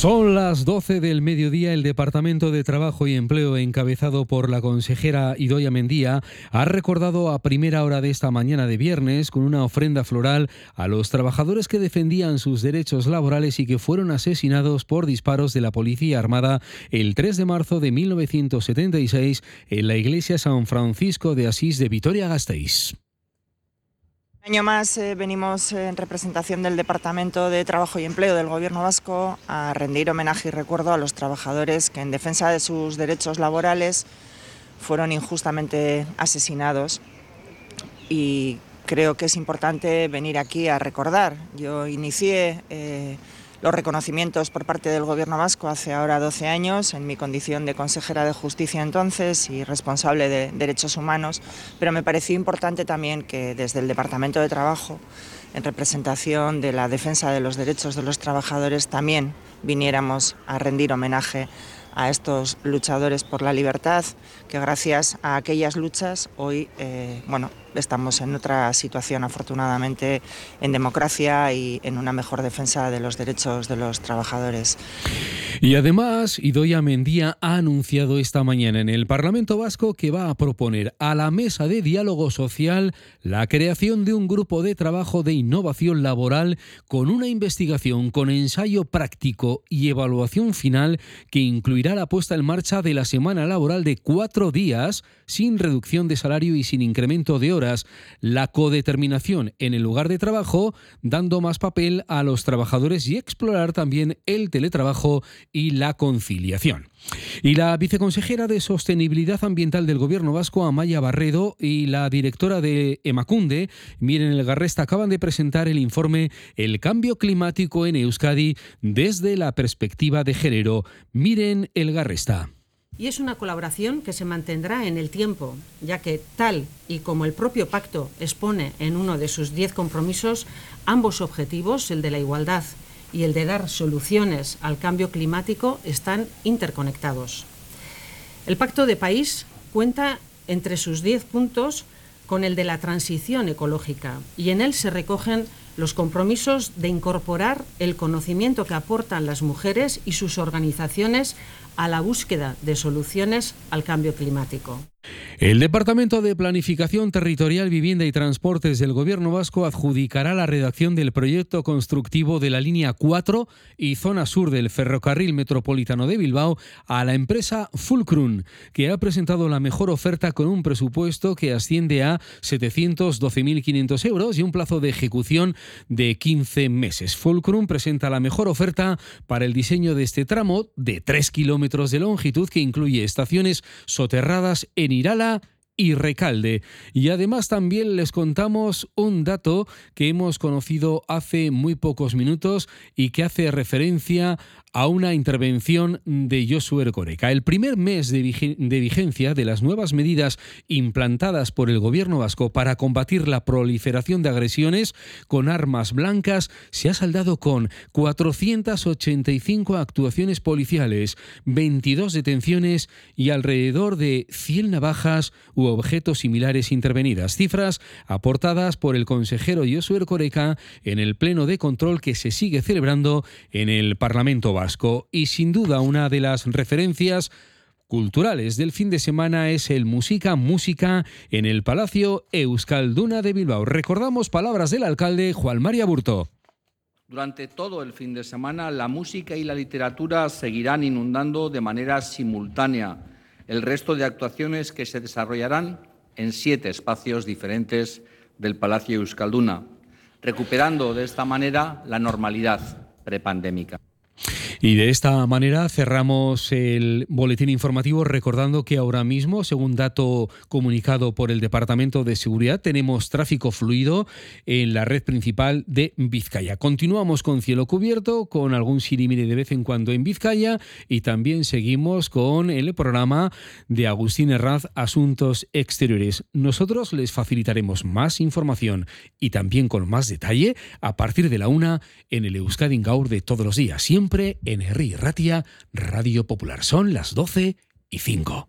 Son las 12 del mediodía. El Departamento de Trabajo y Empleo, encabezado por la consejera Idoia Mendía, ha recordado a primera hora de esta mañana de viernes con una ofrenda floral a los trabajadores que defendían sus derechos laborales y que fueron asesinados por disparos de la Policía Armada el 3 de marzo de 1976 en la iglesia San Francisco de Asís de Vitoria-Gasteiz. Un año más eh, venimos en representación del Departamento de Trabajo y Empleo del Gobierno Vasco a rendir homenaje y recuerdo a los trabajadores que en defensa de sus derechos laborales fueron injustamente asesinados y creo que es importante venir aquí a recordar. Yo inicié eh, los reconocimientos por parte del Gobierno vasco hace ahora 12 años, en mi condición de consejera de justicia entonces y responsable de derechos humanos, pero me pareció importante también que desde el Departamento de Trabajo, en representación de la defensa de los derechos de los trabajadores, también viniéramos a rendir homenaje a estos luchadores por la libertad, que gracias a aquellas luchas hoy eh, bueno, estamos en otra situación, afortunadamente, en democracia y en una mejor defensa de los derechos de los trabajadores. Y además, Idoia Mendía ha anunciado esta mañana en el Parlamento Vasco que va a proponer a la mesa de diálogo social la creación de un grupo de trabajo de innovación laboral con una investigación con ensayo práctico y evaluación final que incluirá la puesta en marcha de la semana laboral de cuatro días sin reducción de salario y sin incremento de horas, la codeterminación en el lugar de trabajo, dando más papel a los trabajadores y explorar también el teletrabajo y la conciliación. Y la viceconsejera de Sostenibilidad Ambiental del Gobierno Vasco, Amaya Barredo, y la directora de Emacunde, Miren El Garresta, acaban de presentar el informe El cambio climático en Euskadi desde la perspectiva de género. Miren El Garresta y es una colaboración que se mantendrá en el tiempo, ya que tal y como el propio pacto expone en uno de sus diez compromisos, ambos objetivos, el de la igualdad y el de dar soluciones al cambio climático, están interconectados. El pacto de país cuenta entre sus diez puntos con el de la transición ecológica y en él se recogen los compromisos de incorporar el conocimiento que aportan las mujeres y sus organizaciones a la búsqueda de soluciones al cambio climático. El Departamento de Planificación Territorial, Vivienda y Transportes del Gobierno Vasco adjudicará la redacción del proyecto constructivo de la línea 4 y zona sur del ferrocarril metropolitano de Bilbao a la empresa Fulcrum, que ha presentado la mejor oferta con un presupuesto que asciende a 712.500 euros y un plazo de ejecución de 15 meses. Fulcrum presenta la mejor oferta para el diseño de este tramo de 3 kilómetros de longitud que incluye estaciones soterradas en Irala y Recalde. Y además también les contamos un dato que hemos conocido hace muy pocos minutos y que hace referencia a una intervención de Josué Ercoreca. El primer mes de, vigencia de las nuevas medidas implantadas por el gobierno vasco para combatir la proliferación de agresiones con armas blancas se ha saldado con 485 actuaciones policiales, 22 detenciones y alrededor de 100 navajas u objetos similares intervenidas. Cifras aportadas por el consejero Josué Ercoreca en el pleno de control que se sigue celebrando en el Parlamento Vasco y sin duda una de las referencias culturales del fin de semana es el Música Música en el Palacio Euskalduna de Bilbao. Recordamos palabras del alcalde Juan María Burto. Durante todo el fin de semana la música y la literatura seguirán inundando de manera simultánea el resto de actuaciones que se desarrollarán en siete espacios diferentes del Palacio Euskalduna, recuperando de esta manera la normalidad prepandémica. Y de esta manera cerramos el boletín informativo recordando que ahora mismo, según dato comunicado por el Departamento de Seguridad, tenemos tráfico fluido en la red principal de Vizcaya. Continuamos con cielo cubierto, con algún sirimire de vez en cuando en Vizcaya y también seguimos con el programa de Agustín Herraz Asuntos Exteriores. Nosotros les facilitaremos más información y también con más detalle a partir de la una en el Euskadi Gaur de todos los días, siempre Ratia, Radio Popular. Son las 12 y 5.